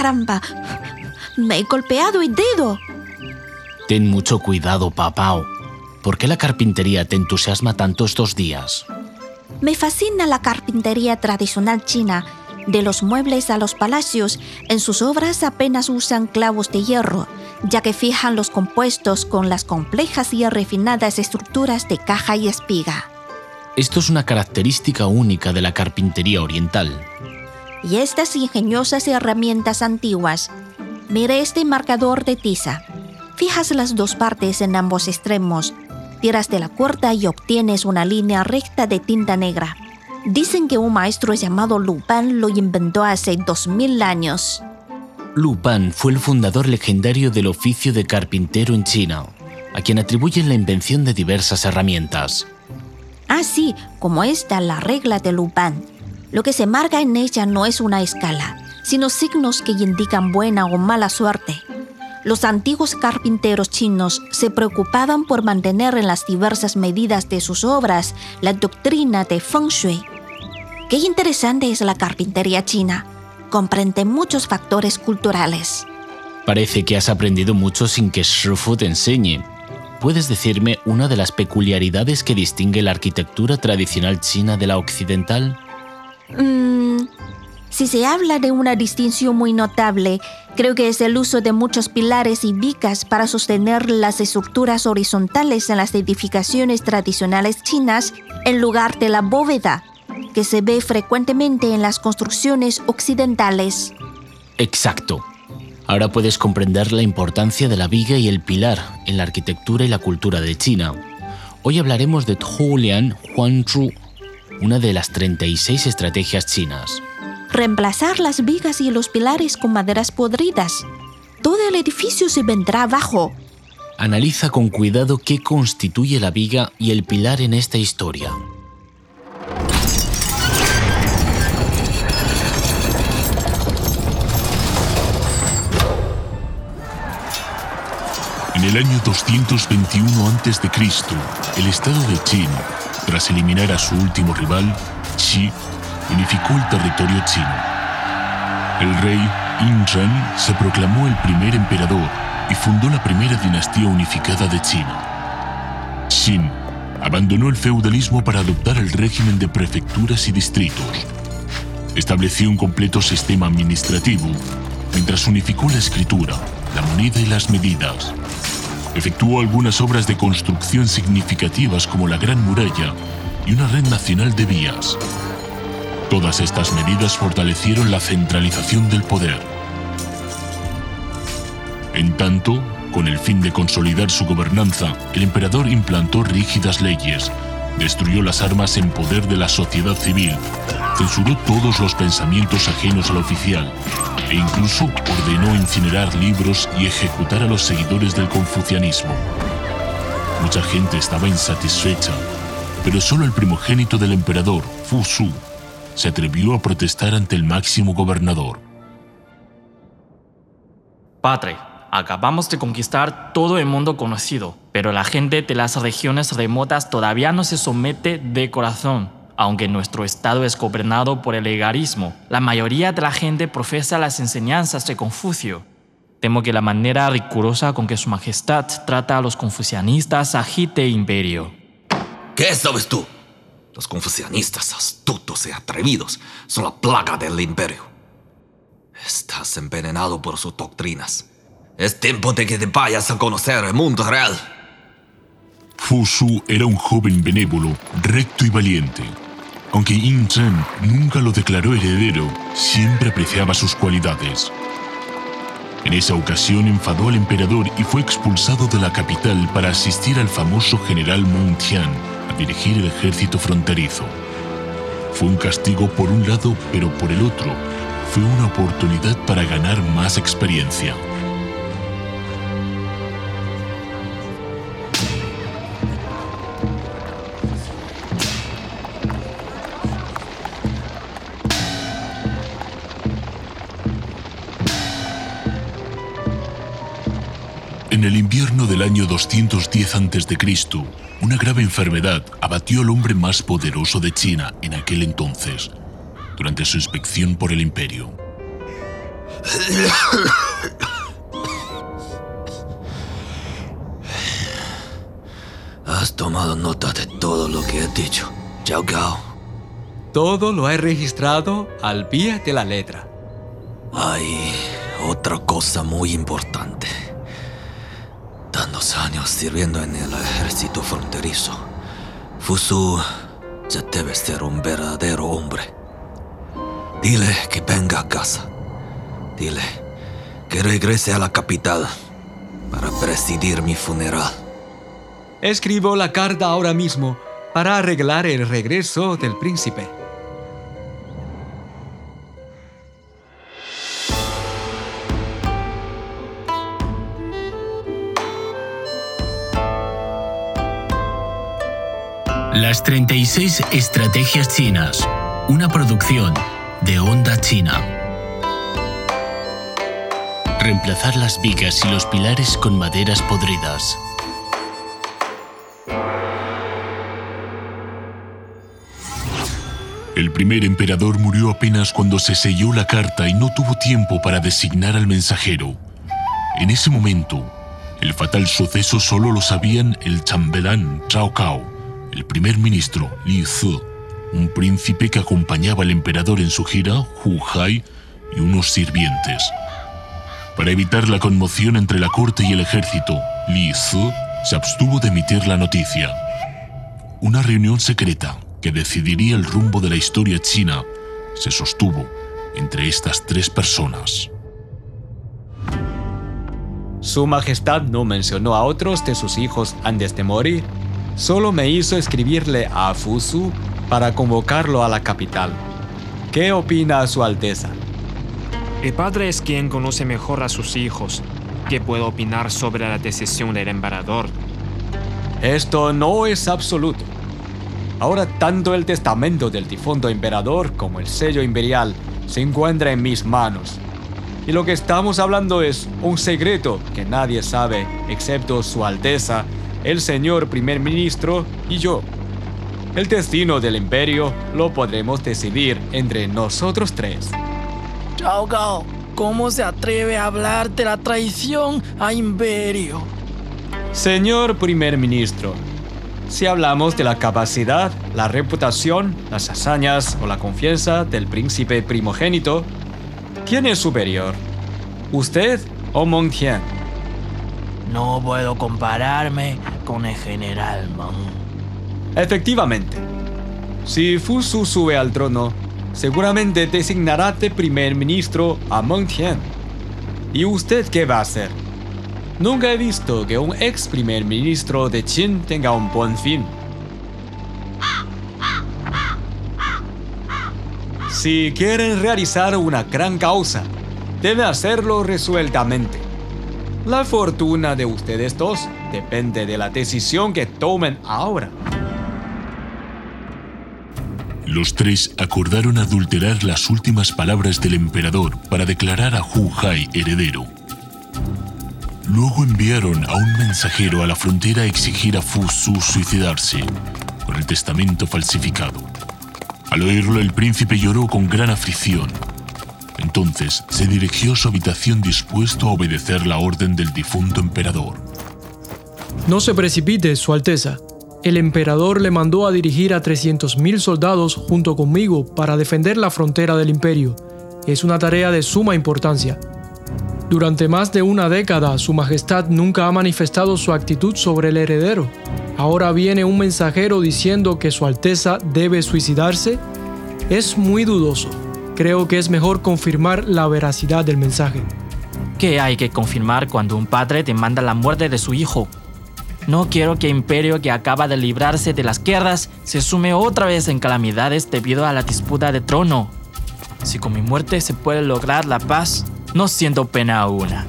¡Caramba! Me he golpeado el dedo. Ten mucho cuidado, papao. ¿Por qué la carpintería te entusiasma tanto estos días? Me fascina la carpintería tradicional china. De los muebles a los palacios, en sus obras apenas usan clavos de hierro, ya que fijan los compuestos con las complejas y refinadas estructuras de caja y espiga. Esto es una característica única de la carpintería oriental. Y estas ingeniosas herramientas antiguas. Mire este marcador de tiza. Fijas las dos partes en ambos extremos, tiras de la cuerda y obtienes una línea recta de tinta negra. Dicen que un maestro llamado Lupin lo inventó hace 2000 años. Lupin fue el fundador legendario del oficio de carpintero en China, a quien atribuyen la invención de diversas herramientas. Ah, sí, como esta, la regla de Lupin. Lo que se marca en ella no es una escala, sino signos que indican buena o mala suerte. Los antiguos carpinteros chinos se preocupaban por mantener en las diversas medidas de sus obras la doctrina de Feng Shui. Qué interesante es la carpintería china. Comprende muchos factores culturales. Parece que has aprendido mucho sin que Shifu te enseñe. ¿Puedes decirme una de las peculiaridades que distingue la arquitectura tradicional china de la occidental? Mm, si se habla de una distinción muy notable, creo que es el uso de muchos pilares y vicas para sostener las estructuras horizontales en las edificaciones tradicionales chinas en lugar de la bóveda, que se ve frecuentemente en las construcciones occidentales. Exacto. Ahora puedes comprender la importancia de la viga y el pilar en la arquitectura y la cultura de China. Hoy hablaremos de Huan Huanzhu, una de las 36 estrategias chinas. Reemplazar las vigas y los pilares con maderas podridas. Todo el edificio se vendrá abajo. Analiza con cuidado qué constituye la viga y el pilar en esta historia. En el año 221 a.C., el estado de Qin, tras eliminar a su último rival, Xi, unificó el territorio chino. El rey Ren se proclamó el primer emperador y fundó la primera dinastía unificada de China. Xin abandonó el feudalismo para adoptar el régimen de prefecturas y distritos. Estableció un completo sistema administrativo mientras unificó la escritura, la moneda y las medidas. Efectuó algunas obras de construcción significativas como la Gran Muralla y una red nacional de vías. Todas estas medidas fortalecieron la centralización del poder. En tanto, con el fin de consolidar su gobernanza, el emperador implantó rígidas leyes, destruyó las armas en poder de la sociedad civil, censuró todos los pensamientos ajenos al oficial e incluso ordenó incinerar libros y ejecutar a los seguidores del confucianismo. Mucha gente estaba insatisfecha, pero solo el primogénito del emperador, Fu Su, se atrevió a protestar ante el máximo gobernador. Padre, acabamos de conquistar todo el mundo conocido, pero la gente de las regiones remotas todavía no se somete de corazón. Aunque nuestro estado es gobernado por el egarismo, la mayoría de la gente profesa las enseñanzas de Confucio. Temo que la manera rigurosa con que Su Majestad trata a los confucianistas agite el imperio. ¿Qué sabes tú? Los confucianistas astutos y atrevidos son la plaga del imperio. Estás envenenado por sus doctrinas. Es tiempo de que te vayas a conocer el mundo real. Fu Su era un joven benévolo, recto y valiente. Aunque Yin Chen nunca lo declaró heredero, siempre apreciaba sus cualidades. En esa ocasión enfadó al emperador y fue expulsado de la capital para asistir al famoso general Meng Tian a dirigir el ejército fronterizo. Fue un castigo por un lado, pero por el otro, fue una oportunidad para ganar más experiencia. El invierno del año 210 a.C., una grave enfermedad abatió al hombre más poderoso de China en aquel entonces, durante su inspección por el imperio. Has tomado nota de todo lo que he dicho, Chao Gao. Todo lo he registrado al pie de la letra. Hay otra cosa muy importante. Tantos años sirviendo en el ejército fronterizo. Fusu ya debe ser un verdadero hombre. Dile que venga a casa. Dile que regrese a la capital para presidir mi funeral. Escribo la carta ahora mismo para arreglar el regreso del príncipe. Las 36 Estrategias Chinas, una producción de Onda China. Reemplazar las vigas y los pilares con maderas podridas. El primer emperador murió apenas cuando se selló la carta y no tuvo tiempo para designar al mensajero. En ese momento, el fatal suceso solo lo sabían el chambelán Zhao Cao, el primer ministro Li Zi, un príncipe que acompañaba al emperador en su gira, Hu Hai, y unos sirvientes. Para evitar la conmoción entre la corte y el ejército, Li Zi se abstuvo de emitir la noticia. Una reunión secreta que decidiría el rumbo de la historia china se sostuvo entre estas tres personas. Su Majestad no mencionó a otros de sus hijos antes de morir. Solo me hizo escribirle a Fusu para convocarlo a la capital. ¿Qué opina Su Alteza? El padre es quien conoce mejor a sus hijos. ¿Qué puedo opinar sobre la decisión del emperador? Esto no es absoluto. Ahora tanto el testamento del difunto emperador como el sello imperial se encuentra en mis manos. Y lo que estamos hablando es un secreto que nadie sabe excepto Su Alteza, el señor primer ministro y yo. El destino del imperio lo podremos decidir entre nosotros tres. Chao Gao, ¿cómo se atreve a hablar de la traición a imperio? Señor primer ministro, si hablamos de la capacidad, la reputación, las hazañas o la confianza del príncipe primogénito, ¿quién es superior? ¿Usted o Meng Tian? No puedo compararme con el general Meng. Efectivamente, si Fusu sube al trono, seguramente designará de primer ministro a Meng Tian. ¿Y usted qué va a hacer? Nunca he visto que un ex primer ministro de Qin tenga un buen fin. Si quieren realizar una gran causa, deben hacerlo resueltamente. La fortuna de ustedes dos depende de la decisión que tomen ahora. Los tres acordaron adulterar las últimas palabras del emperador para declarar a Hu Hai heredero. Luego enviaron a un mensajero a la frontera a exigir a Fu Su suicidarse, con el testamento falsificado. Al oírlo, el príncipe lloró con gran aflicción. Entonces se dirigió a su habitación dispuesto a obedecer la orden del difunto emperador. No se precipite, Su Alteza. El emperador le mandó a dirigir a 300.000 soldados junto conmigo para defender la frontera del imperio. Es una tarea de suma importancia. Durante más de una década, Su Majestad nunca ha manifestado su actitud sobre el heredero. Ahora viene un mensajero diciendo que Su Alteza debe suicidarse. Es muy dudoso. Creo que es mejor confirmar la veracidad del mensaje. ¿Qué hay que confirmar cuando un padre demanda la muerte de su hijo? No quiero que Imperio que acaba de librarse de las guerras se sume otra vez en calamidades debido a la disputa de trono. Si con mi muerte se puede lograr la paz, no siento pena alguna.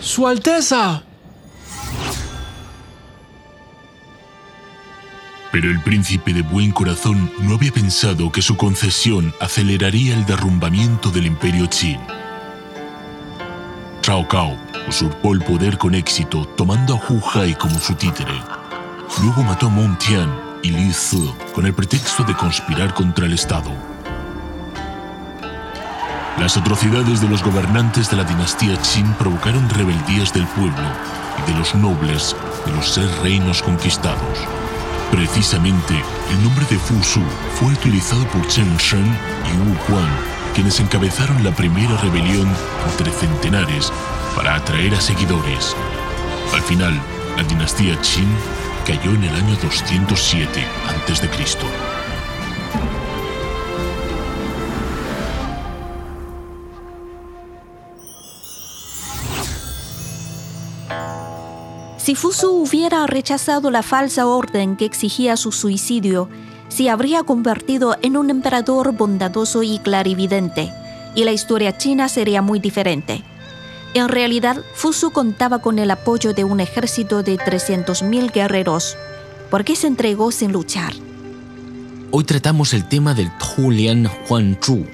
¡Su Alteza! Pero el príncipe de buen corazón no había pensado que su concesión aceleraría el derrumbamiento del imperio Qin. Zhao Cao usurpó el poder con éxito tomando a Hu Hai como su títere. Luego mató a Meng Tian y Li Zi con el pretexto de conspirar contra el Estado. Las atrocidades de los gobernantes de la dinastía Qin provocaron rebeldías del pueblo y de los nobles de los seis reinos conquistados. Precisamente, el nombre de Fu Su fue utilizado por Chen Shen y Wu Quan, quienes encabezaron la primera rebelión entre centenares para atraer a seguidores. Al final, la dinastía Qin cayó en el año 207 a.C. Si Fusu hubiera rechazado la falsa orden que exigía su suicidio, se habría convertido en un emperador bondadoso y clarividente, y la historia china sería muy diferente. En realidad, Fusu contaba con el apoyo de un ejército de 300.000 guerreros. ¿Por qué se entregó sin luchar? Hoy tratamos el tema del Huan Huanzhu,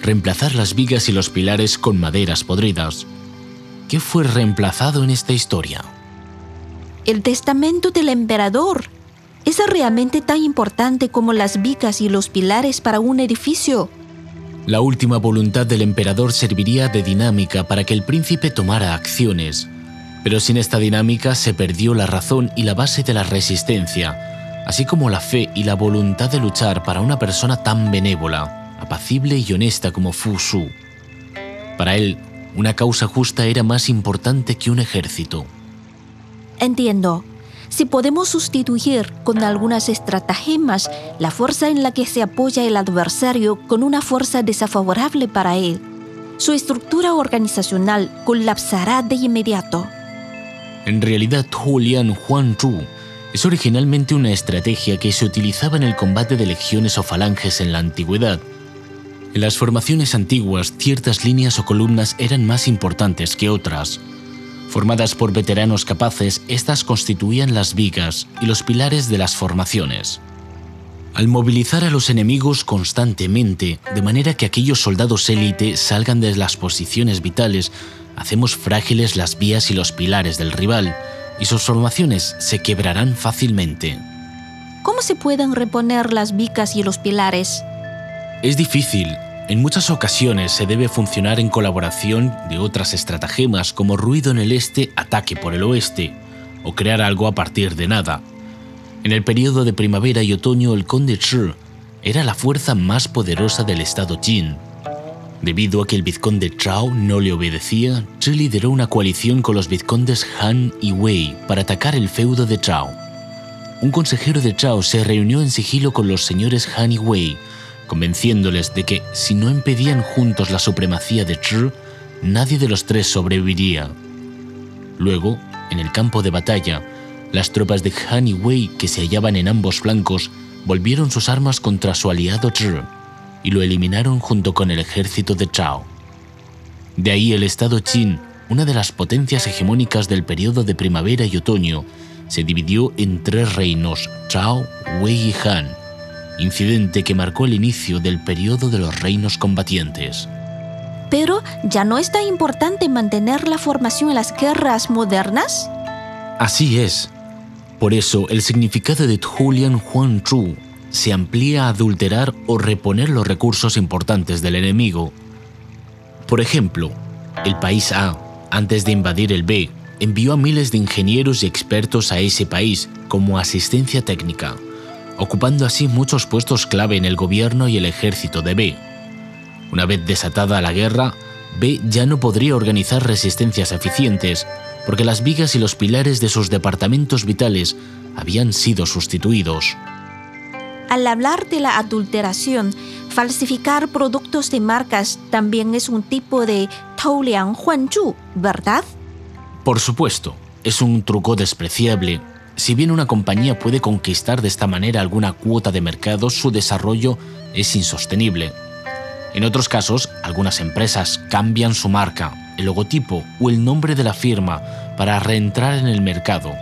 reemplazar las vigas y los pilares con maderas podridas. ¿Qué fue reemplazado en esta historia? El testamento del emperador. ¿Es realmente tan importante como las vigas y los pilares para un edificio? La última voluntad del emperador serviría de dinámica para que el príncipe tomara acciones. Pero sin esta dinámica se perdió la razón y la base de la resistencia, así como la fe y la voluntad de luchar para una persona tan benévola, apacible y honesta como Fu Su. Para él, una causa justa era más importante que un ejército. Entiendo. Si podemos sustituir con algunas estratagemas la fuerza en la que se apoya el adversario con una fuerza desfavorable para él, su estructura organizacional colapsará de inmediato. En realidad, Julian Huan Zhu es originalmente una estrategia que se utilizaba en el combate de legiones o falanges en la antigüedad. En las formaciones antiguas, ciertas líneas o columnas eran más importantes que otras. Formadas por veteranos capaces, estas constituían las vigas y los pilares de las formaciones. Al movilizar a los enemigos constantemente, de manera que aquellos soldados élite salgan de las posiciones vitales, hacemos frágiles las vías y los pilares del rival, y sus formaciones se quebrarán fácilmente. ¿Cómo se pueden reponer las vigas y los pilares? Es difícil, en muchas ocasiones se debe funcionar en colaboración de otras estratagemas como ruido en el este, ataque por el oeste, o crear algo a partir de nada. En el periodo de primavera y otoño el conde Zhi era la fuerza más poderosa del estado Jin. Debido a que el vizconde Zhao no le obedecía, Zhi lideró una coalición con los vizcondes Han y Wei para atacar el feudo de Zhao. Un consejero de Zhao se reunió en sigilo con los señores Han y Wei convenciéndoles de que si no impedían juntos la supremacía de Zhi, nadie de los tres sobreviviría. Luego, en el campo de batalla, las tropas de Han y Wei que se hallaban en ambos flancos volvieron sus armas contra su aliado Zhi y lo eliminaron junto con el ejército de Chao. De ahí el estado Qin, una de las potencias hegemónicas del periodo de primavera y otoño, se dividió en tres reinos, Chao, Wei y Han, incidente que marcó el inicio del periodo de los reinos combatientes. Pero, ¿ya no es tan importante mantener la formación en las guerras modernas? Así es. Por eso, el significado de Julian Huan Zhu se amplía a adulterar o reponer los recursos importantes del enemigo. Por ejemplo, el país A, antes de invadir el B, envió a miles de ingenieros y expertos a ese país como asistencia técnica ocupando así muchos puestos clave en el gobierno y el ejército de B. Una vez desatada la guerra, B ya no podría organizar resistencias eficientes, porque las vigas y los pilares de sus departamentos vitales habían sido sustituidos. Al hablar de la adulteración, falsificar productos de marcas también es un tipo de Taulian Huanchu, ¿verdad? Por supuesto, es un truco despreciable si bien una compañía puede conquistar de esta manera alguna cuota de mercado, su desarrollo es insostenible. En otros casos, algunas empresas cambian su marca, el logotipo o el nombre de la firma para reentrar en el mercado,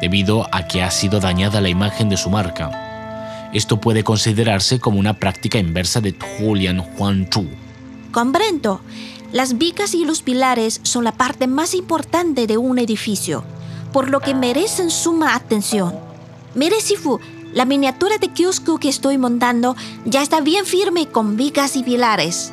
debido a que ha sido dañada la imagen de su marca. Esto puede considerarse como una práctica inversa de Julian Chu. Comprendo. Las vicas y los pilares son la parte más importante de un edificio por lo que merecen suma atención. Mire, Sifu, la miniatura de kiosco que estoy montando ya está bien firme con vigas y pilares.